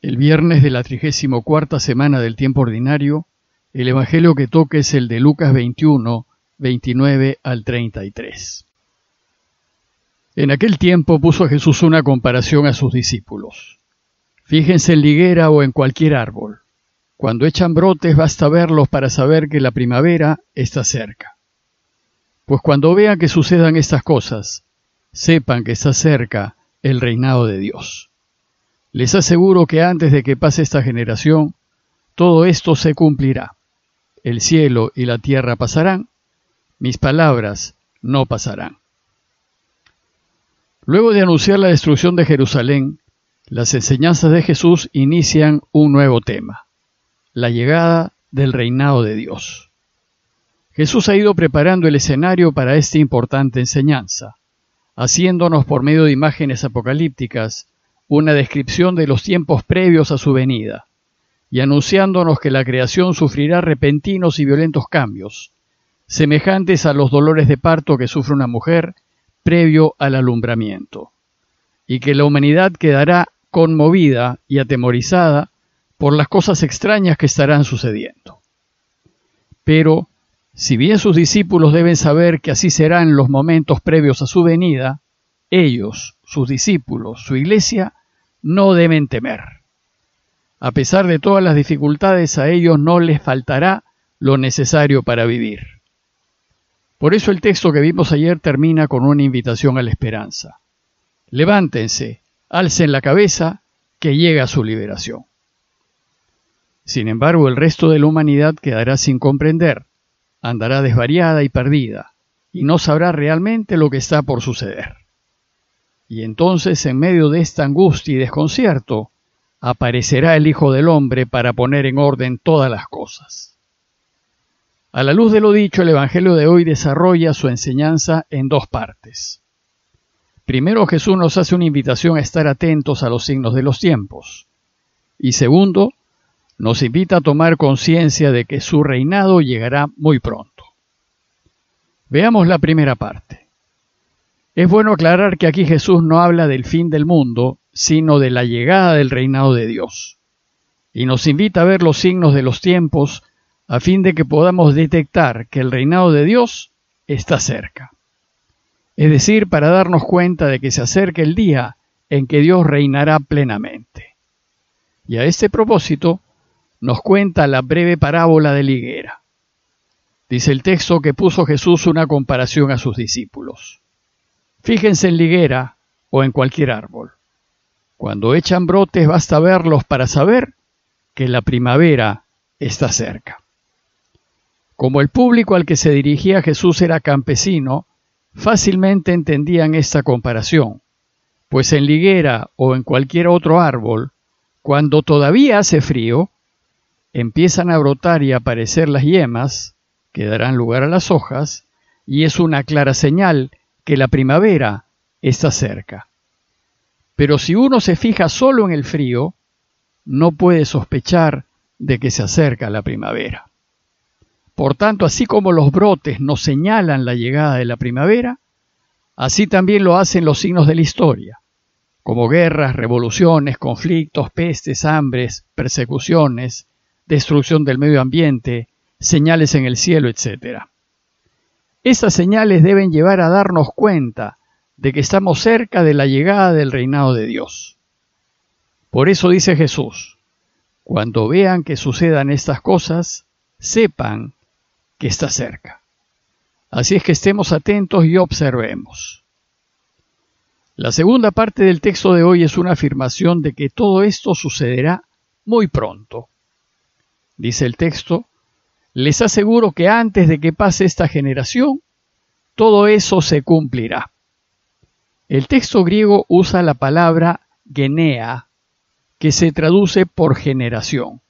El viernes de la trigésimo cuarta semana del tiempo ordinario, el Evangelio que toca es el de Lucas 21, 29 al 33. En aquel tiempo puso Jesús una comparación a sus discípulos. Fíjense en liguera o en cualquier árbol. Cuando echan brotes basta verlos para saber que la primavera está cerca. Pues cuando vean que sucedan estas cosas, sepan que está cerca el reinado de Dios. Les aseguro que antes de que pase esta generación, todo esto se cumplirá. El cielo y la tierra pasarán, mis palabras no pasarán. Luego de anunciar la destrucción de Jerusalén, las enseñanzas de Jesús inician un nuevo tema, la llegada del reinado de Dios. Jesús ha ido preparando el escenario para esta importante enseñanza, haciéndonos por medio de imágenes apocalípticas una descripción de los tiempos previos a su venida, y anunciándonos que la creación sufrirá repentinos y violentos cambios, semejantes a los dolores de parto que sufre una mujer previo al alumbramiento, y que la humanidad quedará conmovida y atemorizada por las cosas extrañas que estarán sucediendo. Pero, si bien sus discípulos deben saber que así serán los momentos previos a su venida, ellos, sus discípulos, su iglesia, no deben temer. A pesar de todas las dificultades, a ellos no les faltará lo necesario para vivir. Por eso el texto que vimos ayer termina con una invitación a la esperanza. Levántense, alcen la cabeza, que llega su liberación. Sin embargo, el resto de la humanidad quedará sin comprender, andará desvariada y perdida, y no sabrá realmente lo que está por suceder. Y entonces, en medio de esta angustia y desconcierto, aparecerá el Hijo del Hombre para poner en orden todas las cosas. A la luz de lo dicho, el Evangelio de hoy desarrolla su enseñanza en dos partes. Primero, Jesús nos hace una invitación a estar atentos a los signos de los tiempos. Y segundo, nos invita a tomar conciencia de que su reinado llegará muy pronto. Veamos la primera parte. Es bueno aclarar que aquí Jesús no habla del fin del mundo, sino de la llegada del reinado de Dios. Y nos invita a ver los signos de los tiempos a fin de que podamos detectar que el reinado de Dios está cerca. Es decir, para darnos cuenta de que se acerca el día en que Dios reinará plenamente. Y a este propósito nos cuenta la breve parábola de la higuera. Dice el texto que puso Jesús una comparación a sus discípulos. Fíjense en liguera o en cualquier árbol. Cuando echan brotes basta verlos para saber que la primavera está cerca. Como el público al que se dirigía Jesús era campesino, fácilmente entendían esta comparación, pues en liguera o en cualquier otro árbol, cuando todavía hace frío, empiezan a brotar y aparecer las yemas, que darán lugar a las hojas, y es una clara señal que la primavera está cerca. Pero si uno se fija solo en el frío, no puede sospechar de que se acerca la primavera. Por tanto, así como los brotes nos señalan la llegada de la primavera, así también lo hacen los signos de la historia, como guerras, revoluciones, conflictos, pestes, hambres, persecuciones, destrucción del medio ambiente, señales en el cielo, etc. Esas señales deben llevar a darnos cuenta de que estamos cerca de la llegada del reinado de Dios. Por eso dice Jesús, cuando vean que sucedan estas cosas, sepan que está cerca. Así es que estemos atentos y observemos. La segunda parte del texto de hoy es una afirmación de que todo esto sucederá muy pronto. Dice el texto, les aseguro que antes de que pase esta generación, todo eso se cumplirá. El texto griego usa la palabra genea, que se traduce por generación.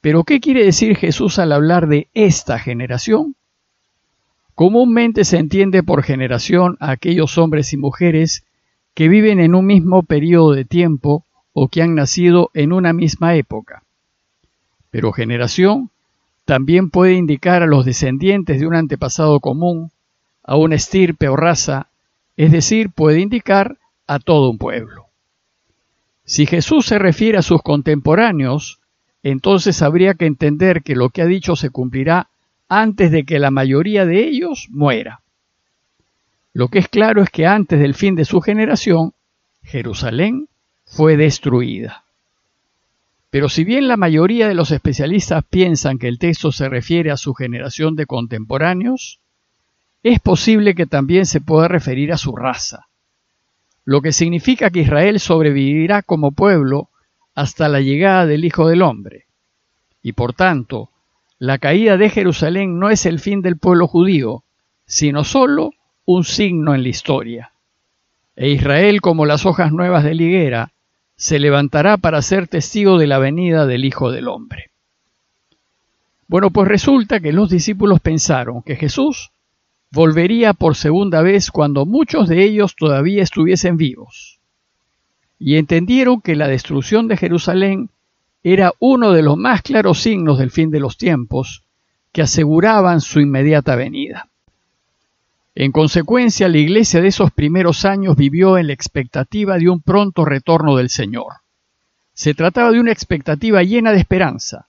Pero ¿qué quiere decir Jesús al hablar de esta generación? Comúnmente se entiende por generación a aquellos hombres y mujeres que viven en un mismo periodo de tiempo o que han nacido en una misma época. Pero generación también puede indicar a los descendientes de un antepasado común, a una estirpe o raza, es decir, puede indicar a todo un pueblo. Si Jesús se refiere a sus contemporáneos, entonces habría que entender que lo que ha dicho se cumplirá antes de que la mayoría de ellos muera. Lo que es claro es que antes del fin de su generación, Jerusalén fue destruida. Pero si bien la mayoría de los especialistas piensan que el texto se refiere a su generación de contemporáneos, es posible que también se pueda referir a su raza, lo que significa que Israel sobrevivirá como pueblo hasta la llegada del Hijo del Hombre. Y por tanto, la caída de Jerusalén no es el fin del pueblo judío, sino solo un signo en la historia. E Israel, como las hojas nuevas de la higuera, se levantará para ser testigo de la venida del Hijo del Hombre. Bueno, pues resulta que los discípulos pensaron que Jesús volvería por segunda vez cuando muchos de ellos todavía estuviesen vivos. Y entendieron que la destrucción de Jerusalén era uno de los más claros signos del fin de los tiempos que aseguraban su inmediata venida. En consecuencia, la iglesia de esos primeros años vivió en la expectativa de un pronto retorno del Señor. Se trataba de una expectativa llena de esperanza,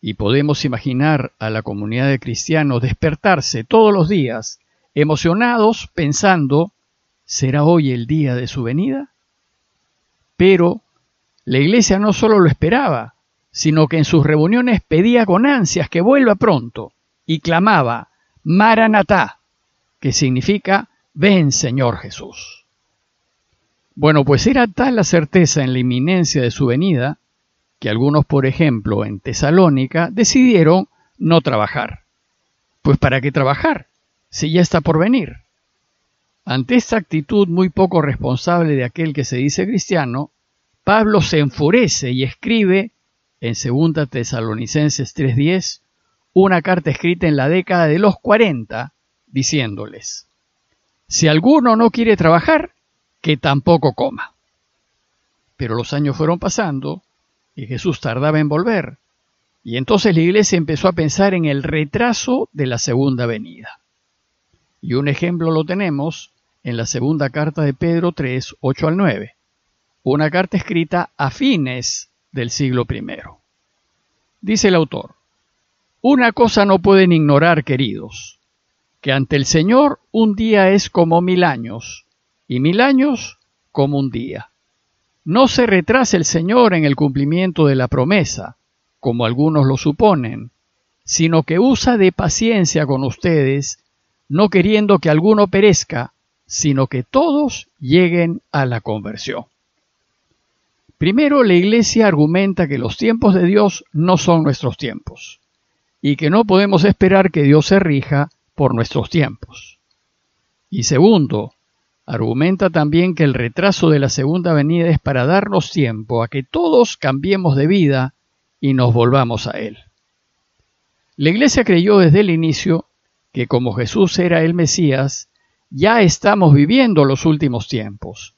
y podemos imaginar a la comunidad de cristianos despertarse todos los días, emocionados, pensando, ¿será hoy el día de su venida? Pero la iglesia no solo lo esperaba, sino que en sus reuniones pedía con ansias que vuelva pronto, y clamaba, Maranatá, que significa ven Señor Jesús. Bueno, pues era tal la certeza en la inminencia de su venida, que algunos, por ejemplo, en Tesalónica, decidieron no trabajar. Pues ¿para qué trabajar? Si ya está por venir. Ante esta actitud muy poco responsable de aquel que se dice cristiano, Pablo se enfurece y escribe en 2 Tesalonicenses 3:10 una carta escrita en la década de los 40 diciéndoles, si alguno no quiere trabajar, que tampoco coma. Pero los años fueron pasando y Jesús tardaba en volver, y entonces la iglesia empezó a pensar en el retraso de la segunda venida. Y un ejemplo lo tenemos en la segunda carta de Pedro 3, 8 al 9, una carta escrita a fines del siglo I. Dice el autor, una cosa no pueden ignorar, queridos, que ante el Señor un día es como mil años, y mil años como un día. No se retrase el Señor en el cumplimiento de la promesa, como algunos lo suponen, sino que usa de paciencia con ustedes, no queriendo que alguno perezca, sino que todos lleguen a la conversión. Primero, la Iglesia argumenta que los tiempos de Dios no son nuestros tiempos, y que no podemos esperar que Dios se rija por nuestros tiempos. Y segundo, argumenta también que el retraso de la segunda venida es para darnos tiempo a que todos cambiemos de vida y nos volvamos a Él. La Iglesia creyó desde el inicio que como Jesús era el Mesías, ya estamos viviendo los últimos tiempos.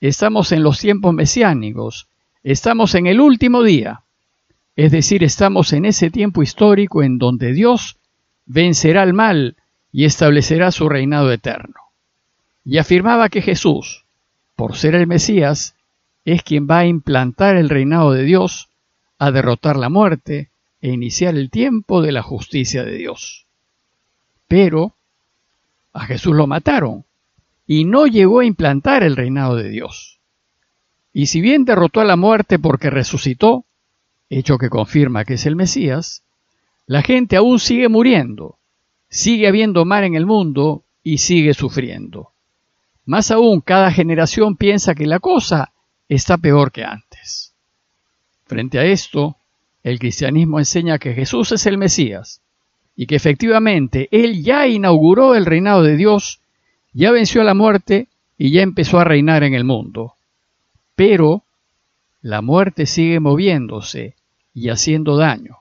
Estamos en los tiempos mesiánicos, estamos en el último día. Es decir, estamos en ese tiempo histórico en donde Dios vencerá al mal y establecerá su reinado eterno. Y afirmaba que Jesús, por ser el Mesías, es quien va a implantar el reinado de Dios, a derrotar la muerte e iniciar el tiempo de la justicia de Dios. Pero a Jesús lo mataron y no llegó a implantar el reinado de Dios. Y si bien derrotó a la muerte porque resucitó, hecho que confirma que es el Mesías, la gente aún sigue muriendo sigue habiendo mar en el mundo y sigue sufriendo. Más aún, cada generación piensa que la cosa está peor que antes. Frente a esto, el cristianismo enseña que Jesús es el Mesías y que efectivamente Él ya inauguró el reinado de Dios, ya venció a la muerte y ya empezó a reinar en el mundo. Pero la muerte sigue moviéndose y haciendo daño.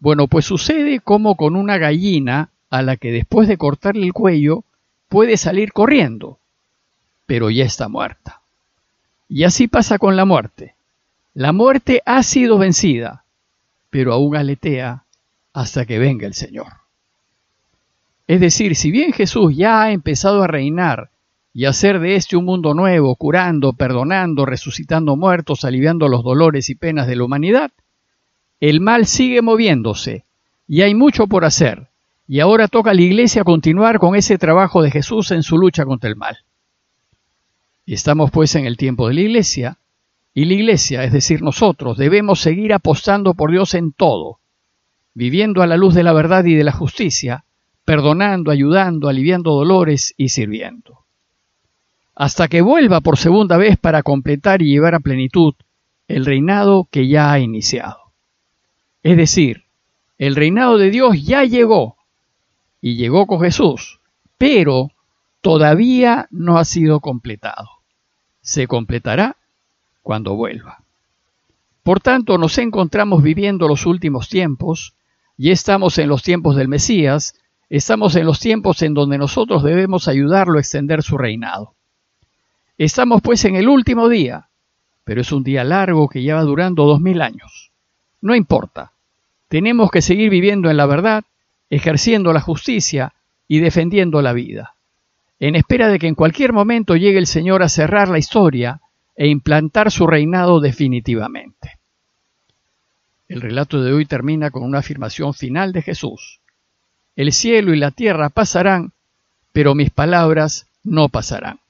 Bueno, pues sucede como con una gallina a la que después de cortarle el cuello puede salir corriendo, pero ya está muerta. Y así pasa con la muerte. La muerte ha sido vencida, pero aún aletea hasta que venga el Señor. Es decir, si bien Jesús ya ha empezado a reinar y hacer de este un mundo nuevo, curando, perdonando, resucitando muertos, aliviando los dolores y penas de la humanidad, el mal sigue moviéndose y hay mucho por hacer, y ahora toca a la Iglesia continuar con ese trabajo de Jesús en su lucha contra el mal. Y estamos pues en el tiempo de la Iglesia, y la Iglesia, es decir, nosotros, debemos seguir apostando por Dios en todo, viviendo a la luz de la verdad y de la justicia, perdonando, ayudando, aliviando dolores y sirviendo. Hasta que vuelva por segunda vez para completar y llevar a plenitud el reinado que ya ha iniciado. Es decir, el reinado de Dios ya llegó y llegó con Jesús, pero todavía no ha sido completado. Se completará cuando vuelva. Por tanto, nos encontramos viviendo los últimos tiempos, y estamos en los tiempos del Mesías, Estamos en los tiempos en donde nosotros debemos ayudarlo a extender su reinado. Estamos pues en el último día, pero es un día largo que lleva durando dos mil años. No importa, tenemos que seguir viviendo en la verdad, ejerciendo la justicia y defendiendo la vida, en espera de que en cualquier momento llegue el Señor a cerrar la historia e implantar su reinado definitivamente. El relato de hoy termina con una afirmación final de Jesús. El cielo y la tierra pasarán, pero mis palabras no pasarán.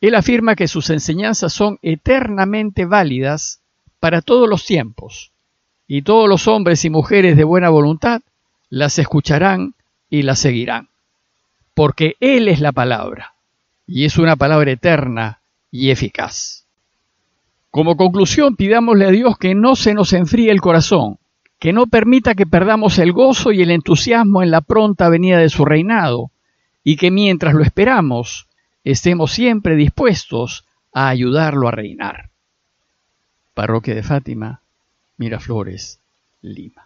Él afirma que sus enseñanzas son eternamente válidas para todos los tiempos, y todos los hombres y mujeres de buena voluntad las escucharán y las seguirán, porque Él es la palabra, y es una palabra eterna y eficaz. Como conclusión, pidámosle a Dios que no se nos enfríe el corazón, que no permita que perdamos el gozo y el entusiasmo en la pronta venida de su reinado, y que mientras lo esperamos, estemos siempre dispuestos a ayudarlo a reinar. Parroquia de Fátima, Miraflores, Lima.